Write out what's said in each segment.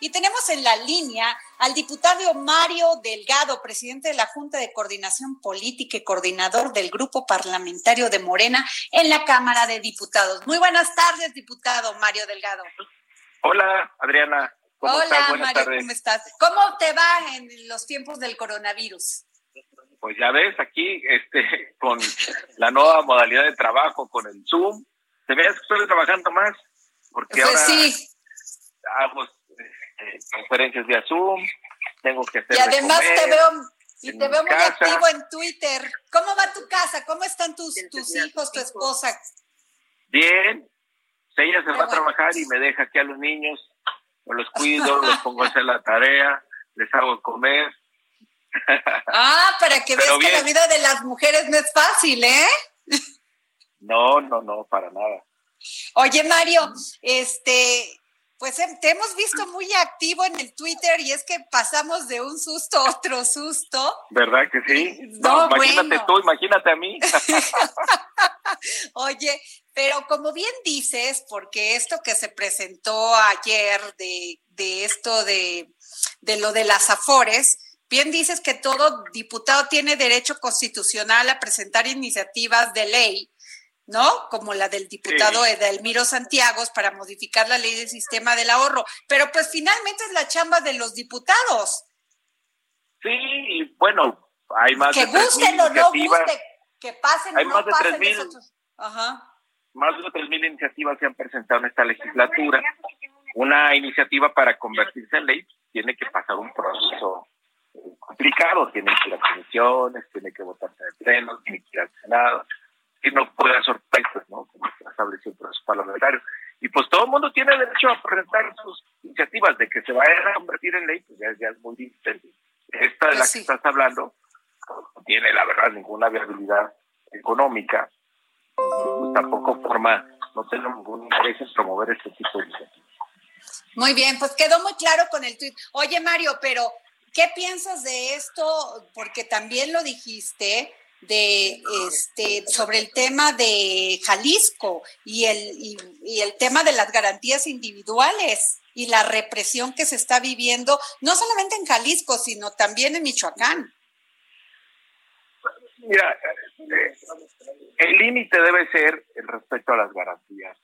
Y tenemos en la línea al diputado Mario Delgado, presidente de la Junta de Coordinación Política y coordinador del Grupo Parlamentario de Morena en la Cámara de Diputados. Muy buenas tardes, diputado Mario Delgado. Hola, Adriana. ¿Cómo Hola, estás? Buenas Mario, tardes. ¿cómo estás? ¿Cómo te va en los tiempos del coronavirus? Pues ya ves, aquí este, con la nueva modalidad de trabajo, con el Zoom, ¿te ves que estoy trabajando más? Porque pues ahora sí. hago eh, conferencias de Zoom, tengo que hacer. Y además te veo, y te veo muy activo en Twitter. ¿Cómo va tu casa? ¿Cómo están tus, tus hijos, tu esposa? Bien. Ella se va a trabajar y me deja aquí a los niños, los cuido, los pongo a hacer la tarea, les hago comer. Ah, para que veas que la vida de las mujeres no es fácil, ¿eh? No, no, no, para nada. Oye, Mario, este, pues em, te hemos visto muy activo en el Twitter y es que pasamos de un susto a otro susto. ¿Verdad que sí? No, imagínate tú, imagínate a mí. Oye, pero como bien dices, porque esto que se presentó ayer de, de esto de, de lo de las afores, bien dices que todo diputado tiene derecho constitucional a presentar iniciativas de ley ¿no? Como la del diputado Edelmiro Santiago para modificar la ley del sistema del ahorro. Pero pues finalmente es la chamba de los diputados. Sí, bueno, hay más que de gusten o no que pasen hay o más no de pasen. Mil, Ajá. Más de 3.000 iniciativas se han presentado en esta legislatura. Una iniciativa para convertirse en ley tiene que pasar un proceso complicado, tiene que ir a comisiones, tiene que votarse en el pleno, tiene que ir al Senado que no puede haber sorpresas, ¿no? Como está establecido el proceso parlamentario. Y pues todo el mundo tiene derecho a presentar sus iniciativas de que se vayan a convertir en ley, pues ya, es muy difícil. Esta de la pues que estás hablando no tiene, la verdad, ninguna viabilidad económica, pues tampoco forma, no tengo ningún interés en promover este tipo de iniciativas. Muy bien, pues quedó muy claro con el tuit. Oye, Mario, pero ¿qué piensas de esto? Porque también lo dijiste, de este sobre el tema de Jalisco y el y, el tema de las garantías individuales y la represión que se está viviendo no solamente en Jalisco sino también en Michoacán. Mira, eh, el límite debe ser el respeto a las garantías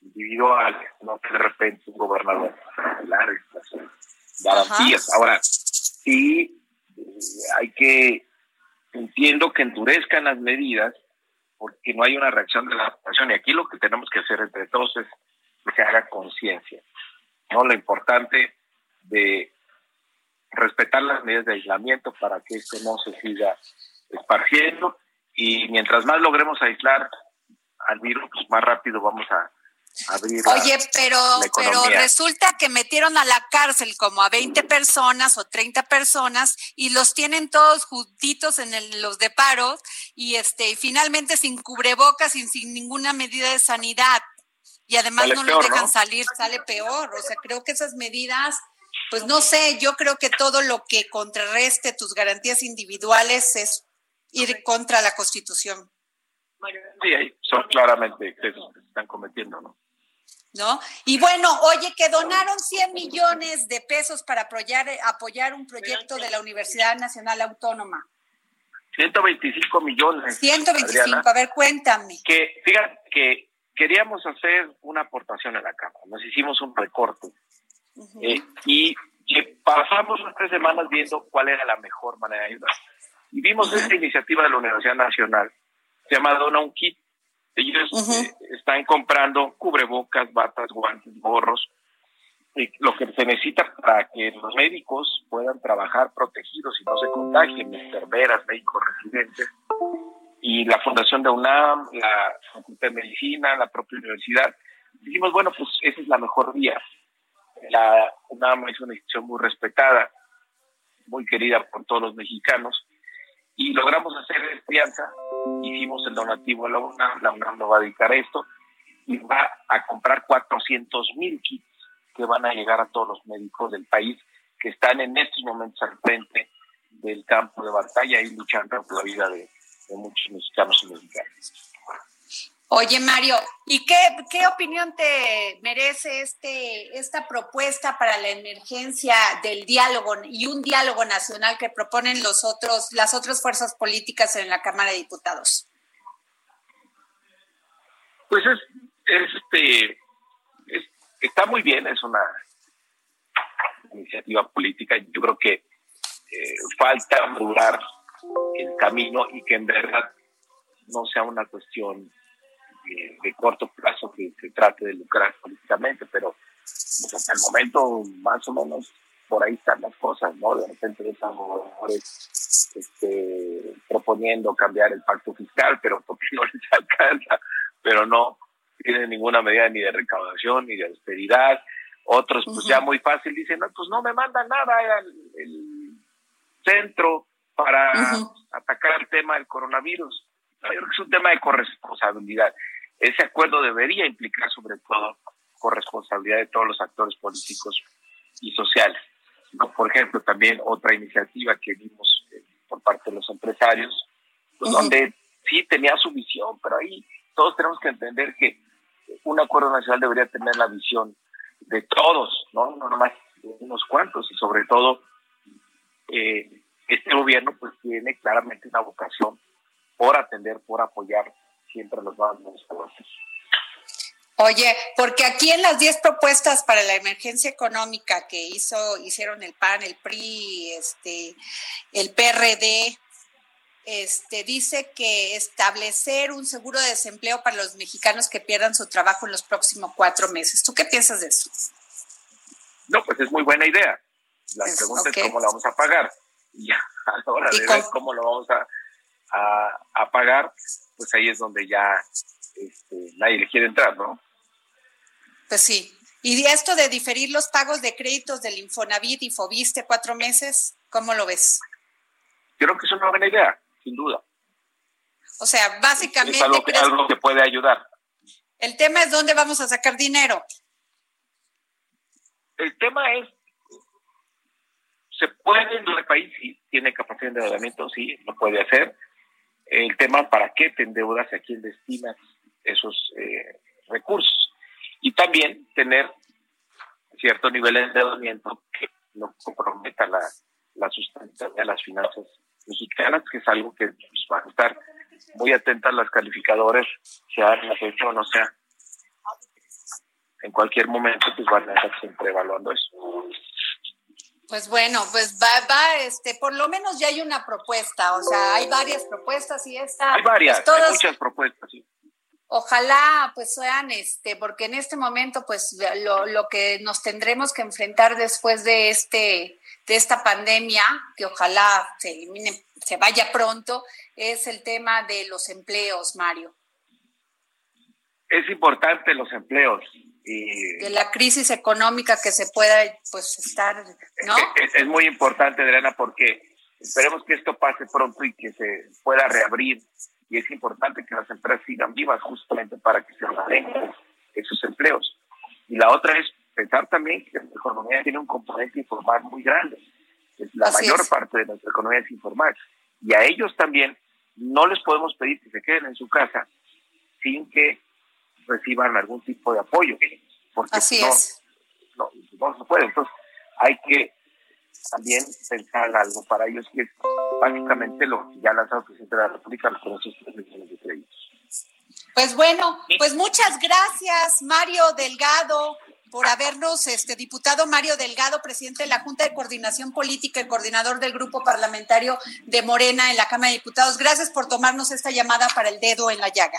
individuales, no que de repente un gobernador garantías. Ahora, sí hay que entiendo que endurezcan las medidas porque no hay una reacción de la población. Y aquí lo que tenemos que hacer entre todos es que se haga conciencia. ¿no? Lo importante de respetar las medidas de aislamiento para que esto no se siga esparciendo. Y mientras más logremos aislar al virus, pues más rápido vamos a Oye, pero, pero resulta que metieron a la cárcel como a 20 personas o 30 personas y los tienen todos juntitos en los de paro y este finalmente sin cubrebocas y sin ninguna medida de sanidad. Y además no les dejan salir, sale peor. O sea, creo que esas medidas, pues no sé, yo creo que todo lo que contrarreste tus garantías individuales es ir contra la Constitución. Sí, son claramente excesos que se están cometiendo, ¿no? ¿no? Y bueno, oye, que donaron 100 millones de pesos para apoyar, apoyar un proyecto de la Universidad Nacional Autónoma. 125 millones. 125, a ver, cuéntame. Que, fíjate que queríamos hacer una aportación a la Cámara, nos hicimos un recorte eh, y que pasamos unas tres semanas viendo cuál era la mejor manera de ayudar. Y vimos esta iniciativa de la Universidad Nacional, se llama Dona un Kit, ellos eh, están comprando cubrebocas, batas, guantes, gorros, y lo que se necesita para que los médicos puedan trabajar protegidos y no se contagien, enfermeras, médicos residentes, y la Fundación de UNAM, la Facultad de Medicina, la propia universidad, dijimos, bueno, pues esa es la mejor vía. La UNAM es una institución muy respetada, muy querida por todos los mexicanos, y logramos hacer alianza, hicimos el donativo a la UNAM, la UNAM lo va a dedicar a esto, y va a comprar 400 mil kits que van a llegar a todos los médicos del país que están en estos momentos al frente del campo de batalla y luchando por la vida de, muchos mexicanos y mexicanas. Oye, Mario, ¿y qué, qué opinión te merece este, esta propuesta para la emergencia del diálogo y un diálogo nacional que proponen los otros, las otras fuerzas políticas en la Cámara de Diputados? Pues es, este, está muy bien, es una iniciativa política. Yo creo que eh, falta madurar el camino y que en verdad no sea una cuestión de, corto plazo que se trate de lucrar políticamente, pero pues, hasta el momento más o menos por ahí están las cosas, ¿no? De repente están gobernadores este, proponiendo cambiar el pacto fiscal, pero porque no les alcanza, pero no tienen ninguna medida ni de recaudación ni de austeridad. Otros, pues ya muy fácil, dicen, no, pues no me mandan nada al el centro para atacar el tema del coronavirus. Yo creo que es un tema de corresponsabilidad. Ese acuerdo debería implicar sobre todo corresponsabilidad de todos los actores políticos y sociales. Por ejemplo, también otra iniciativa que vimos eh, por parte de los empresarios, pues, donde sí tenía su visión, pero ahí todos tenemos que entender que un acuerdo nacional debería tener la visión de todos, no, no nomás de unos cuantos, y sobre todo eh, este gobierno pues tiene claramente una vocación por atender, por apoyar siempre a los más necesitados. Oye, porque aquí en las 10 propuestas para la emergencia económica que hizo, hicieron el PAN, el PRI, este, el PRD, este, dice que establecer un seguro de desempleo para los mexicanos que pierdan su trabajo en los próximos cuatro meses. ¿Tú qué piensas de eso? No, pues es muy buena idea. La pregunta es cómo la vamos a pagar. Y a la hora de ver cómo lo vamos a, a, pagar, pues ahí es donde ya este, nadie le quiere entrar, ¿no? Pues sí. ¿Y esto de diferir los pagos de créditos del Infonavit y Fobiste cuatro meses, cómo lo ves? Creo que es una buena idea, sin duda. O sea, básicamente... Es algo, que, algo que puede ayudar. El tema es dónde vamos a sacar dinero. El tema es, se puede en el país, sí, tiene capacidad de endeudamiento, sí, lo puede hacer el tema para qué te endeudas y a quién destinas esos eh, recursos. Y también tener cierto nivel de endeudamiento que no comprometa la, la sustentabilidad de las finanzas mexicanas, que es algo que pues, van a estar muy atentas las calificadoras, sea en la fecha o no sea. En cualquier momento, pues van a estar siempre evaluando eso. Pues bueno, pues va, va, este, por lo menos ya hay una propuesta, o sea, hay varias propuestas y esta. Hay varias, pues hay muchas propuestas, sí. Ojalá pues sean, este, porque en este momento pues lo, lo que nos tendremos que enfrentar después de este, de esta pandemia, que ojalá se elimine, se vaya pronto, es el tema de los empleos, Mario. Es importante los empleos, de la crisis económica que se pueda pues estar, ¿no? Es, muy importante, Adriana, porque esperemos que esto pase pronto y que se pueda reabrir y es importante que las empresas sigan vivas justamente para que se mantengan esos empleos. Y la otra es pensar también que la economía tiene un componente informal muy grande. La mayor parte de nuestra economía es informal. Y a ellos también no les podemos pedir que se queden en su casa sin que reciban algún tipo de apoyo. Porque Así no, es. No, no se puede. Entonces, hay que también pensar algo para ellos, que es básicamente lo que ya ha lanzado el presidente de la República, los esos tres millones de créditos. Pues bueno, pues muchas gracias, Mario Delgado, por habernos, este diputado Mario Delgado, presidente de la Junta de Coordinación Política y coordinador del Grupo Parlamentario de Morena en la Cámara de Diputados. Gracias por tomarnos esta llamada para el dedo en la llaga.